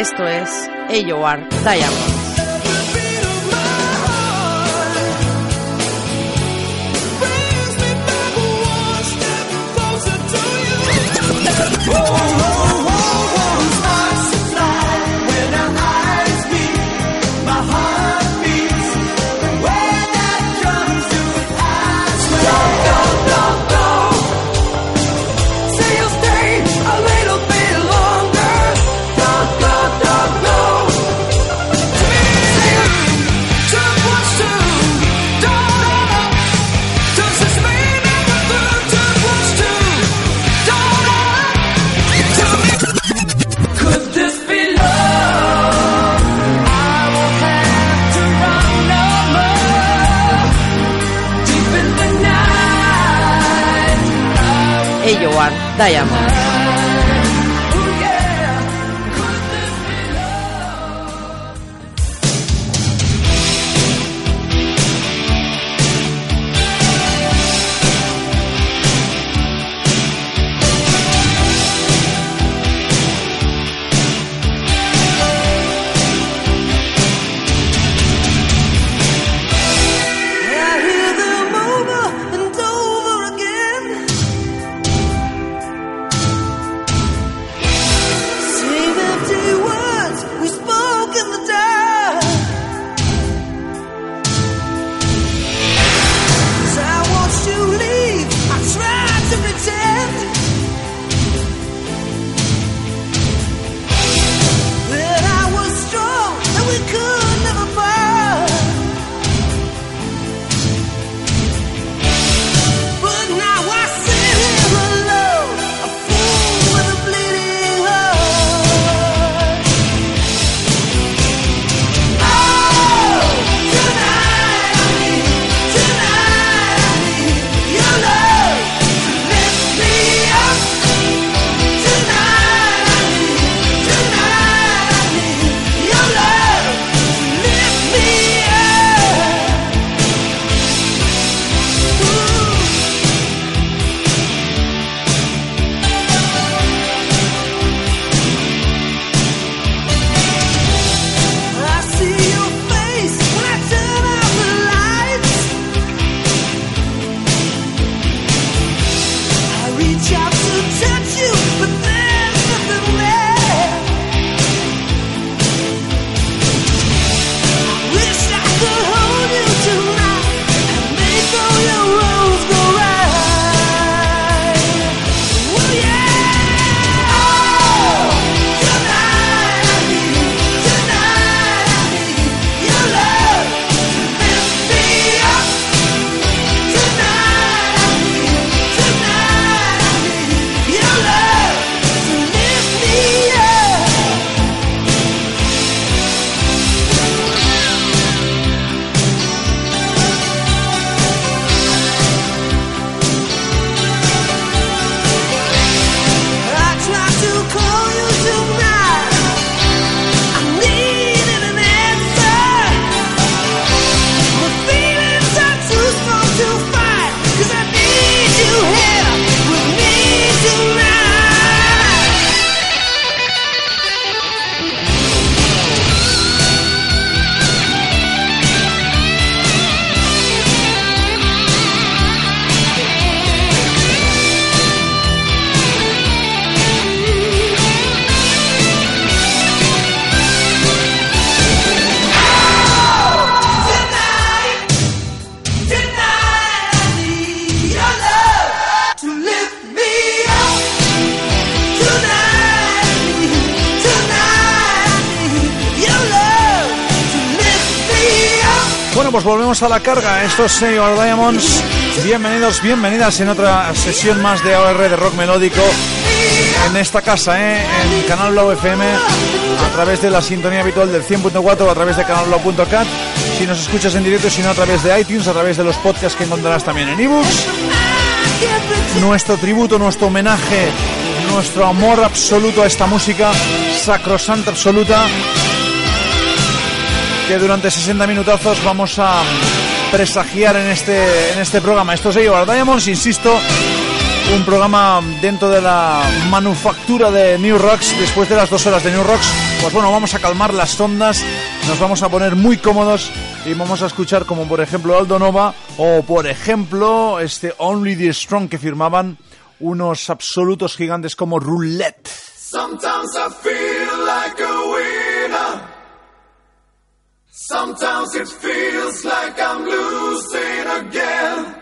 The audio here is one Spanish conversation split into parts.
Esto es AOR Diamond. Diamond. A la carga. Esto es Señor Diamonds. Bienvenidos, bienvenidas en otra sesión más de AOR de rock melódico en esta casa, ¿eh? en Canal Blau FM, a través de la sintonía habitual del 100.4 o a través de canalblau.cat. Si nos escuchas en directo, si no a través de iTunes, a través de los podcasts que encontrarás también en ebooks. Nuestro tributo, nuestro homenaje, nuestro amor absoluto a esta música, sacrosanta absoluta, durante 60 minutazos vamos a presagiar en este, en este programa. Esto es Ello Diamonds, insisto, un programa dentro de la manufactura de New Rocks. Después de las dos horas de New Rocks, pues bueno, vamos a calmar las ondas, nos vamos a poner muy cómodos y vamos a escuchar como por ejemplo Aldo Nova o por ejemplo este Only the Strong que firmaban unos absolutos gigantes como Roulette. Sometimes I feel like a winner. Sometimes it feels like I'm losing again.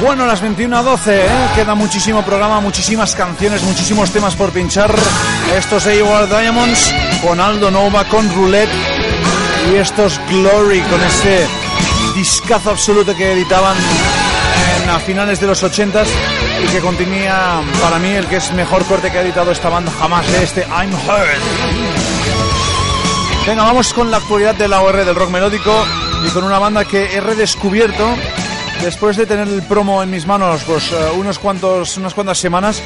Bueno, las 21 a 12, ¿eh? queda muchísimo programa, muchísimas canciones, muchísimos temas por pinchar. Estos AOR Diamonds con Aldo Nova, con Roulette y estos Glory con ese discazo absoluto que editaban en, a finales de los 80s y que contenía para mí el que es mejor corte que ha editado esta banda jamás, ¿eh? este I'm Heard. Venga, vamos con la actualidad de la OR del rock melódico y con una banda que he redescubierto después de tener el promo en mis manos pues eh, unos cuantos unas cuantas semanas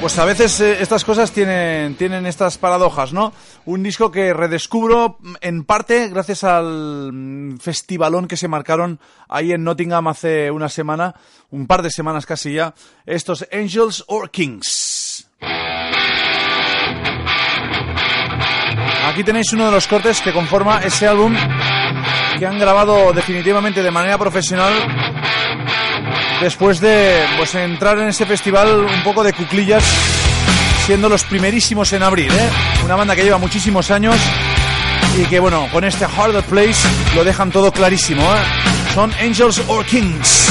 pues a veces eh, estas cosas tienen tienen estas paradojas no un disco que redescubro en parte gracias al mm, festivalón que se marcaron ahí en Nottingham hace una semana un par de semanas casi ya estos Angels or Kings. Aquí tenéis uno de los cortes que conforma ese álbum que han grabado definitivamente de manera profesional después de pues entrar en ese festival un poco de cuclillas siendo los primerísimos en abril ¿eh? una banda que lleva muchísimos años y que bueno con este Harder Place lo dejan todo clarísimo ¿eh? son Angels or Kings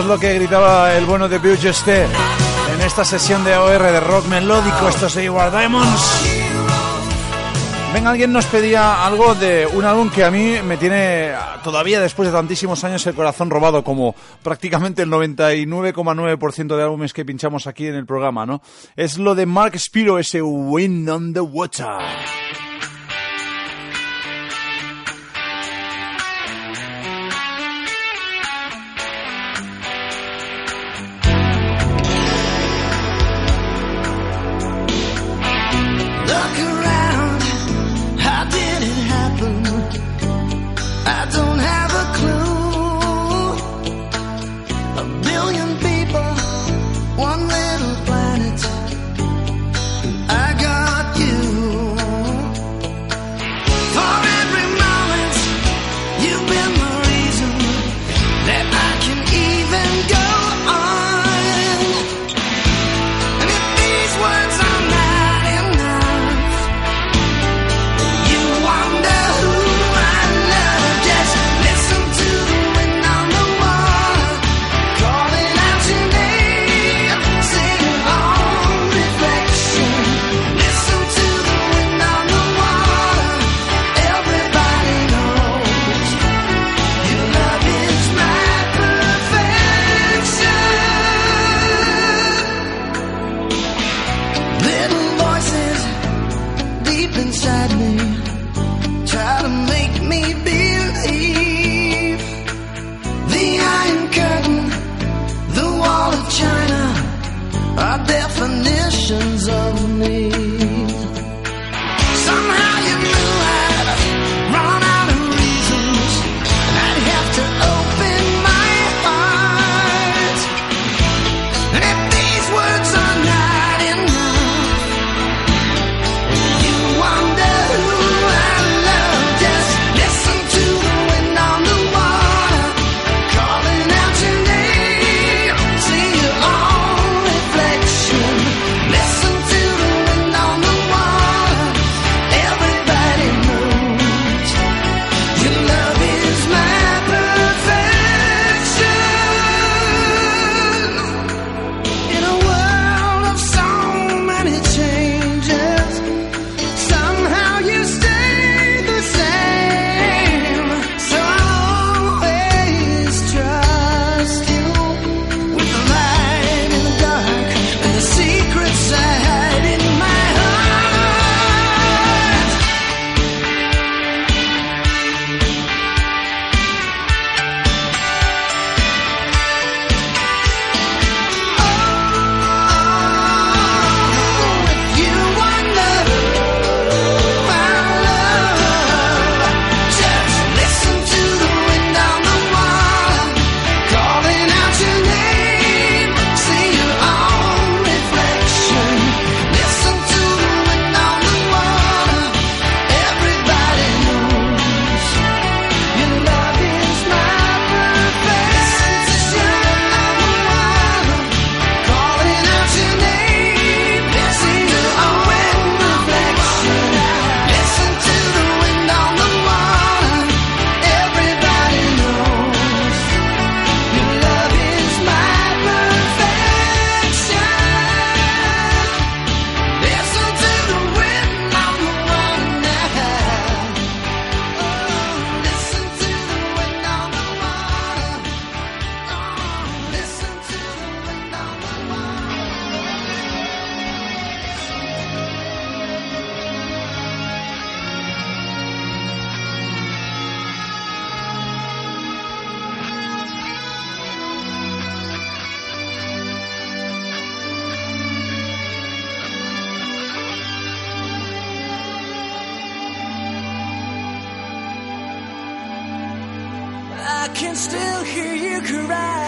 Es lo que gritaba el bueno de Bugester en esta sesión de AOR de rock melódico. Esto es Igual Diamonds. Venga, alguien nos pedía algo de un álbum que a mí me tiene todavía después de tantísimos años el corazón robado, como prácticamente el 99,9% de álbumes que pinchamos aquí en el programa, ¿no? Es lo de Mark Spiro, ese Wind on the Water. can still hear you cry.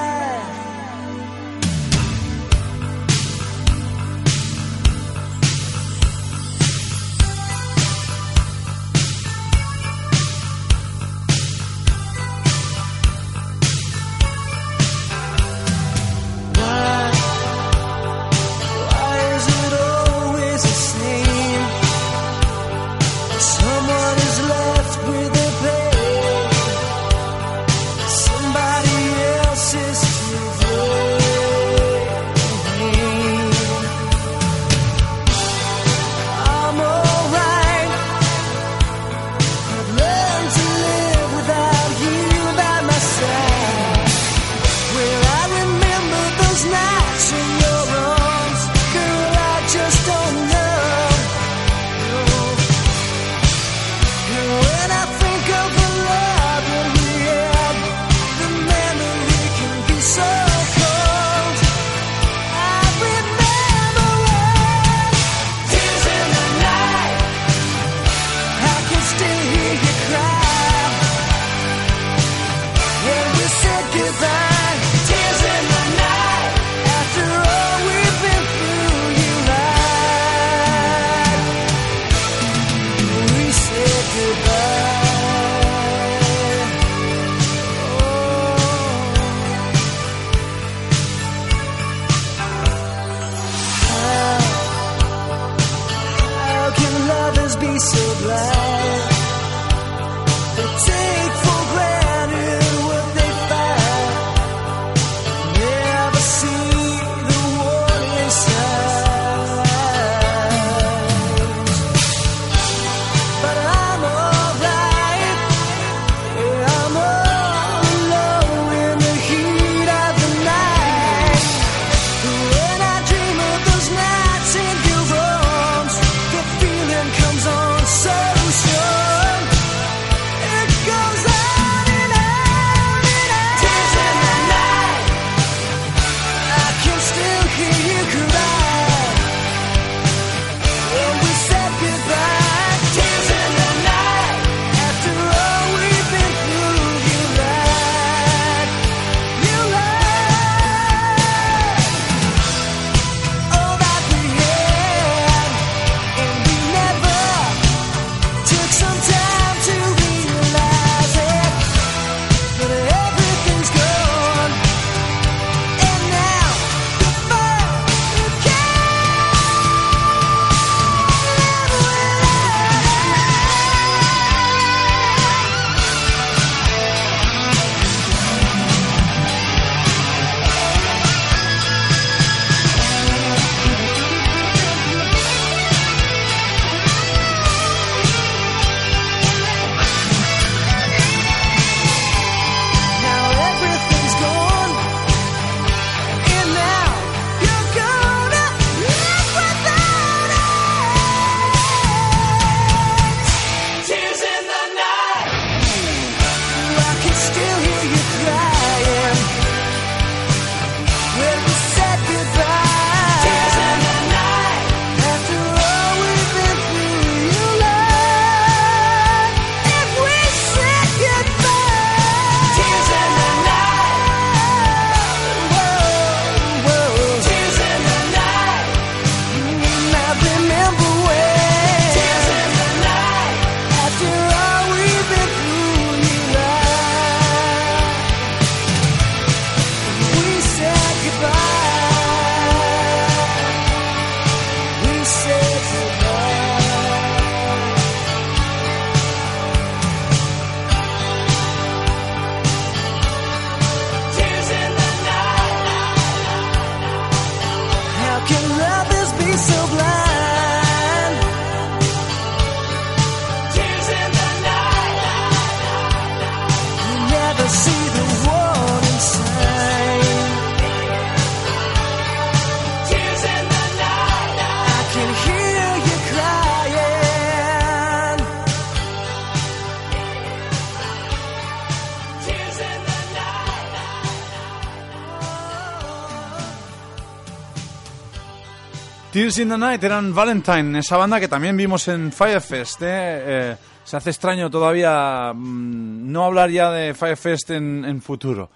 Tears in the Night eran Valentine, esa banda que también vimos en Firefest. ¿eh? eh se hace extraño todavía mm, no hablar ya de Firefest en, futuro.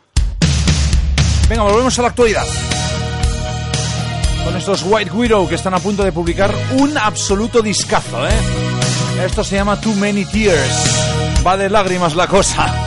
Venga, volvemos a la actualidad. Con estos White Widow que están a punto de publicar un absoluto discazo. ¿eh? Esto se llama Too Many Tears. Va de lágrimas la cosa.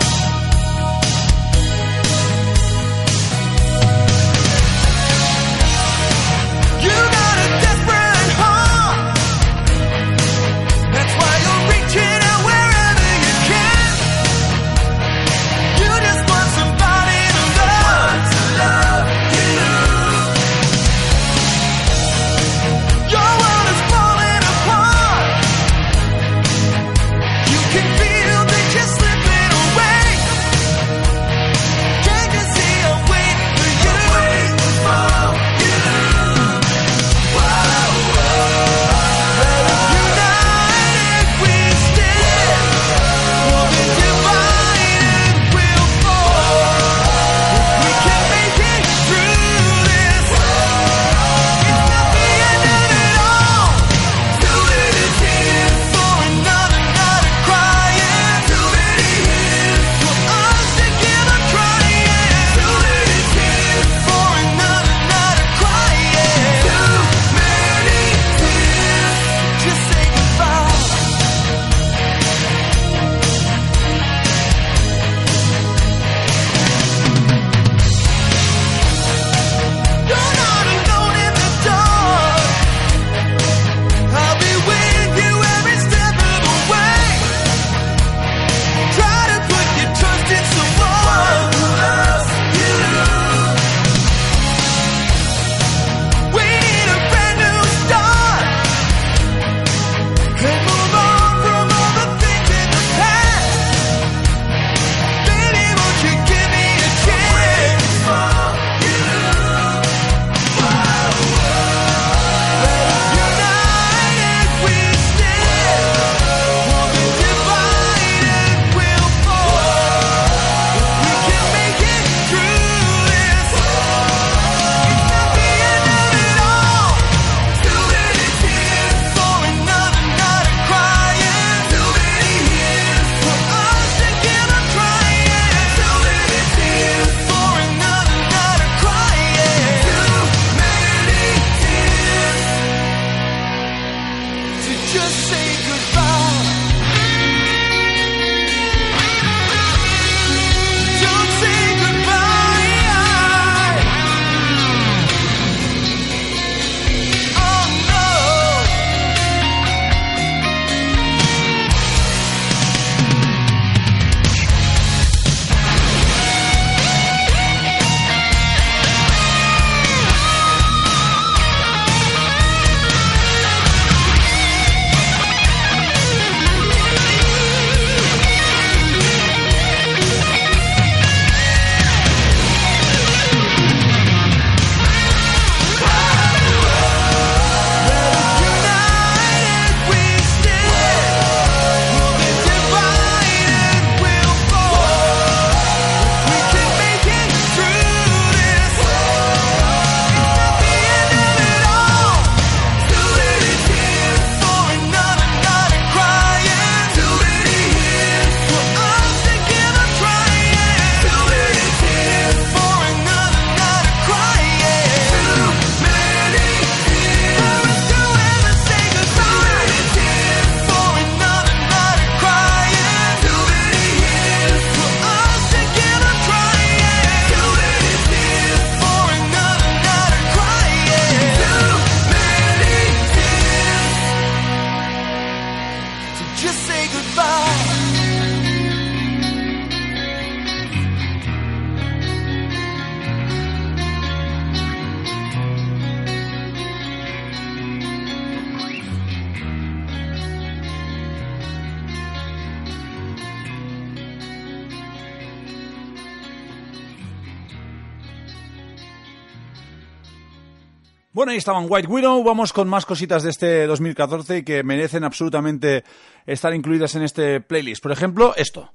Bueno, ahí estaban White Widow. Vamos con más cositas de este 2014 que merecen absolutamente estar incluidas en este playlist. Por ejemplo, esto.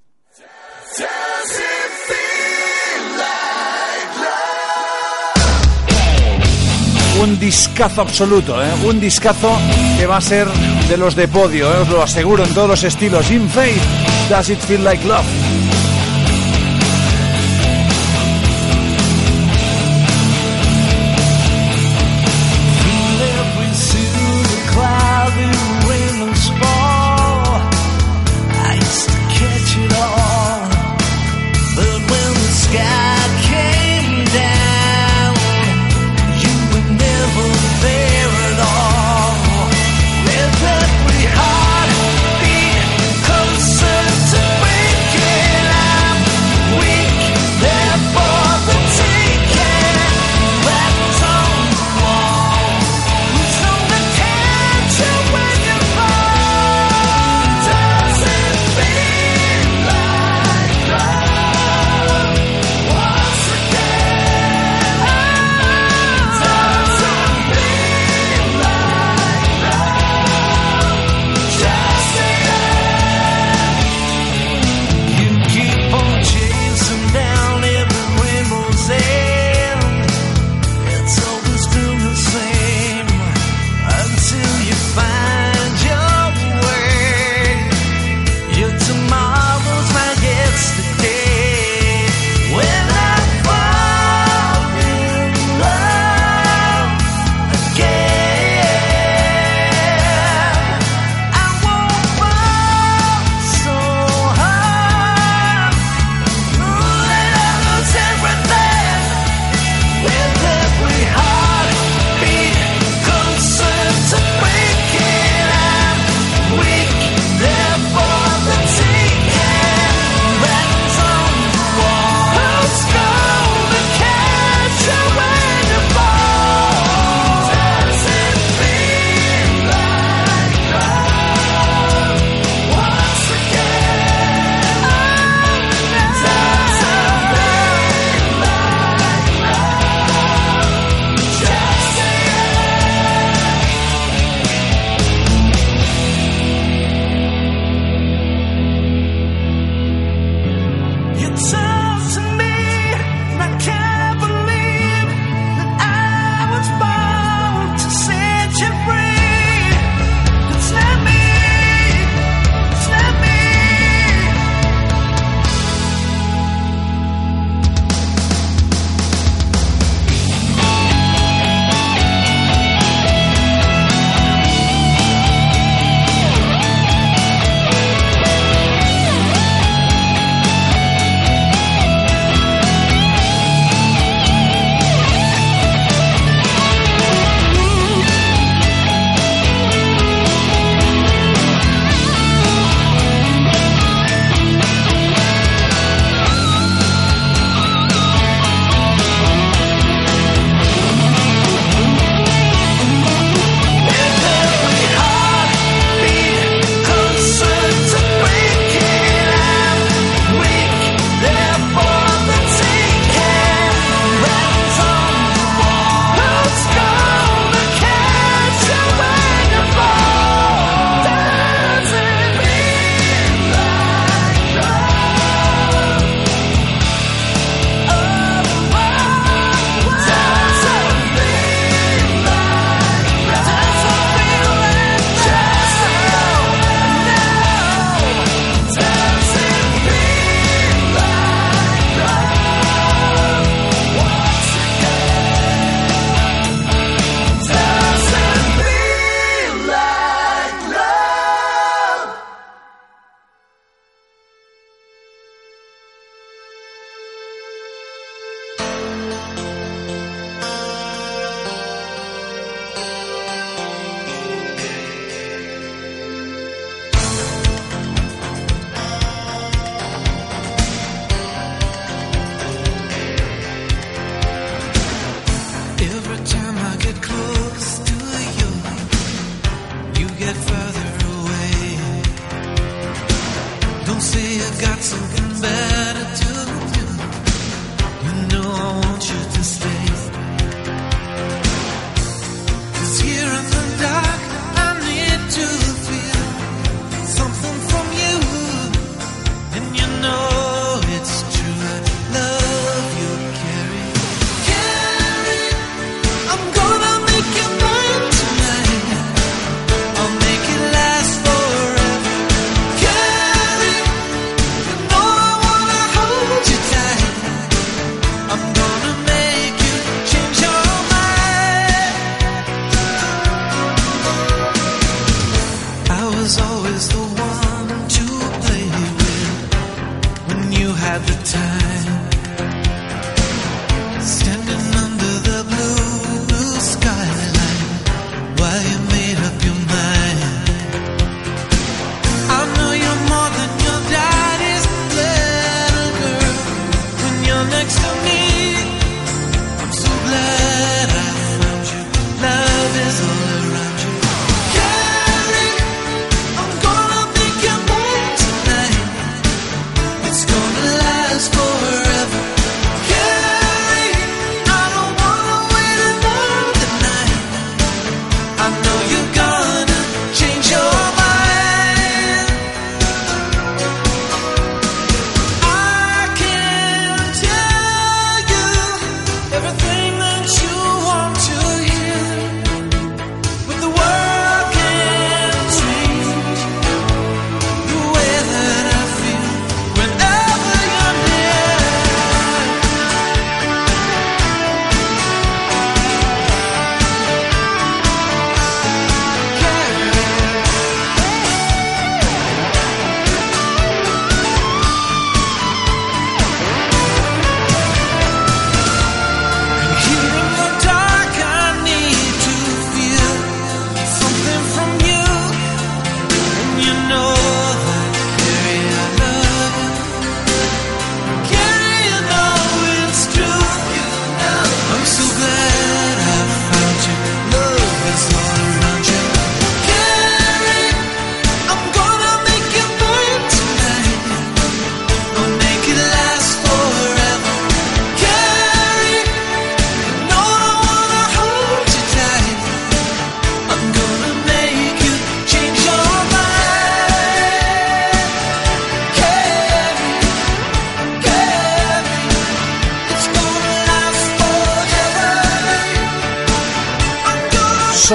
un discazo absoluto, ¿eh? un discazo que va a ser de los de podio, ¿eh? os lo aseguro en todos los estilos. In Faith, Does It Feel Like Love?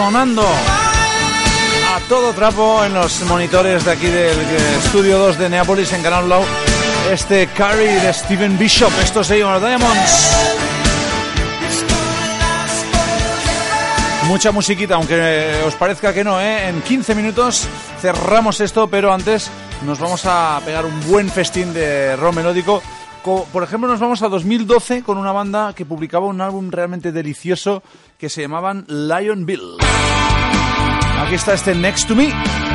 sonando a todo trapo en los monitores de aquí del eh, estudio 2 de Neapolis en Canal Blau. Este Carry de Steven Bishop, esto se llama Diamonds. Mucha musiquita, aunque eh, os parezca que no, ¿eh? En 15 minutos cerramos esto, pero antes nos vamos a pegar un buen festín de rock melódico por ejemplo, nos vamos a 2012 con una banda que publicaba un álbum realmente delicioso que se llamaban Lionville. Aquí está este Next to Me.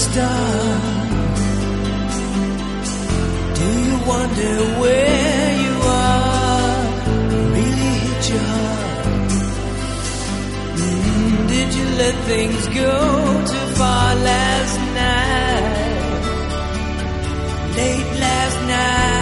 This dark. Do you wonder where you are? Really hit your heart? Mm, did you let things go too far last night? Late last night.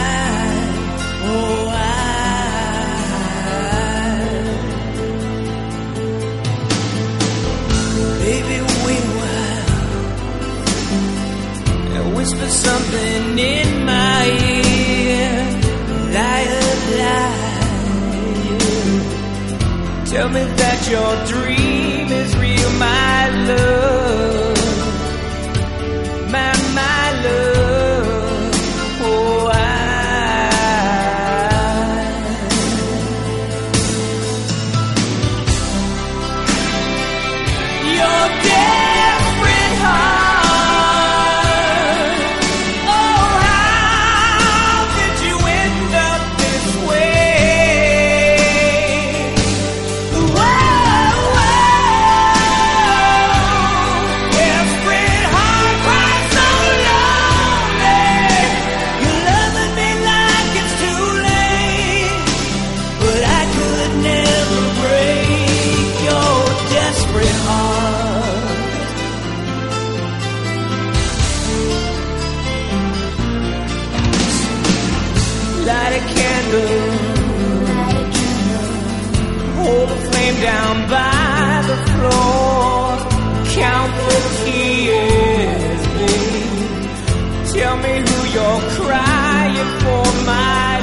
Something in my ear. Liar, liar. Tell me that your dream is real, my love. Me who you're crying for, my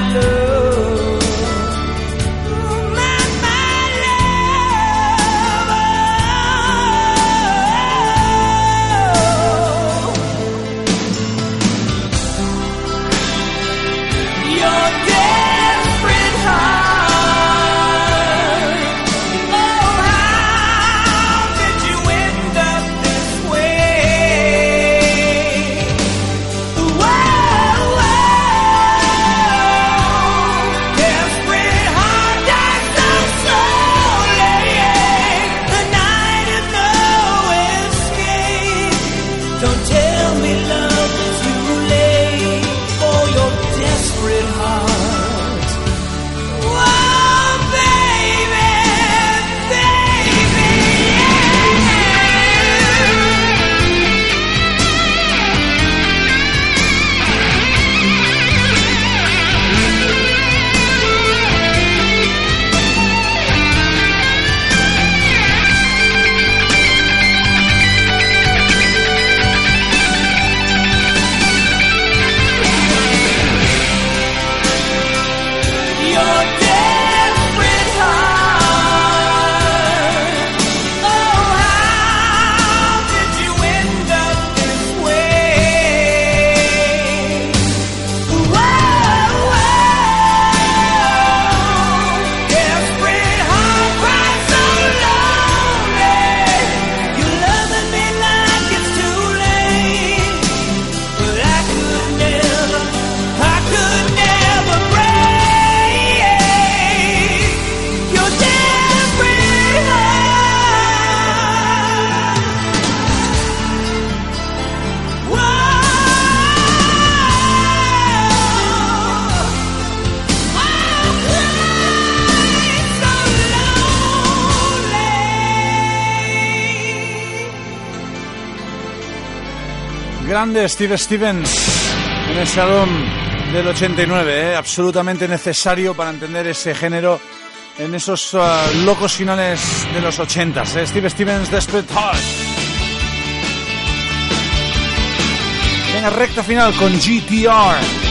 Grande Steve Stevens en ese álbum del 89, ¿eh? absolutamente necesario para entender ese género en esos ah, locos finales de los 80. ¿eh? Steve Stevens, Desperate Heart. Venga, recta final con GTR.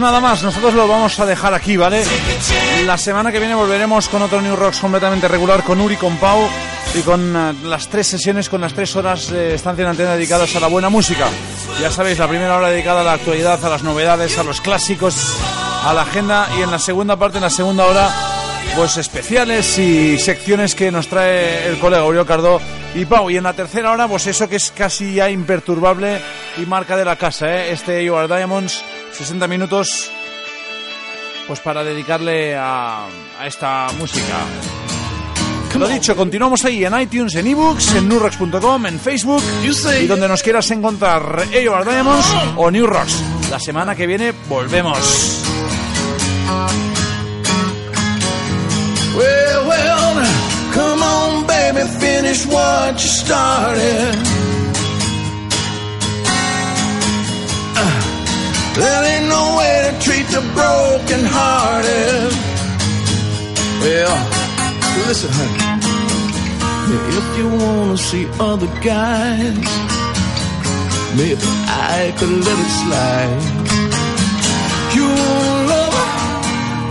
Nada más, nosotros lo vamos a dejar aquí, ¿vale? La semana que viene volveremos con otro New Rocks completamente regular con Uri, con Pau y con eh, las tres sesiones, con las tres horas de estancia en antena dedicadas a la buena música. Ya sabéis, la primera hora dedicada a la actualidad, a las novedades, a los clásicos, a la agenda y en la segunda parte, en la segunda hora, pues especiales y secciones que nos trae el colega Uriel Cardó y Pau. Y en la tercera hora, pues eso que es casi ya imperturbable y marca de la casa, ¿eh? Este You Are Diamonds, 60 minutos, pues para dedicarle a, a esta música. Lo dicho, continuamos ahí en iTunes, en ebooks, en newrocks.com, en Facebook y donde nos quieras encontrar Are Diamonds o New Rocks. La semana que viene volvemos. Well, well, come on, baby, finish what you started. There ain't no way to treat the broken hearted. Well, listen, honey. If you wanna see other guys, maybe I could let it slide. You want a lover,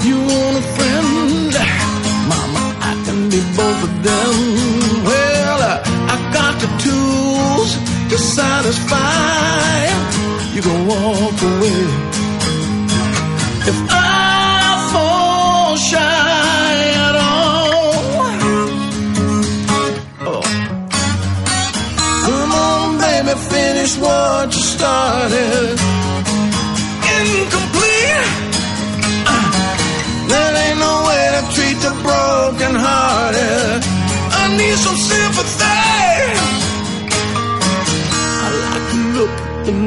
you want a friend. Mama, I can be both of them. Well, I got the tools to satisfy. You can walk away. If I fall shy at all, oh. come on, baby, finish what you started. Incomplete. Uh. There ain't no way to treat the broken hearted. I need some sympathy.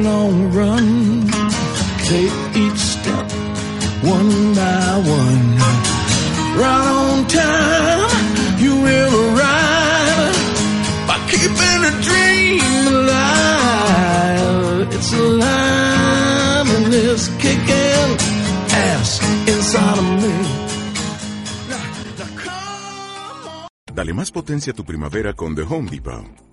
Long run. Take each step one by one. Right on time, you will arrive by keeping a dream alive. It's alive and it's kicking ass inside of me. Dale más potencia a tu primavera con The Home Depot.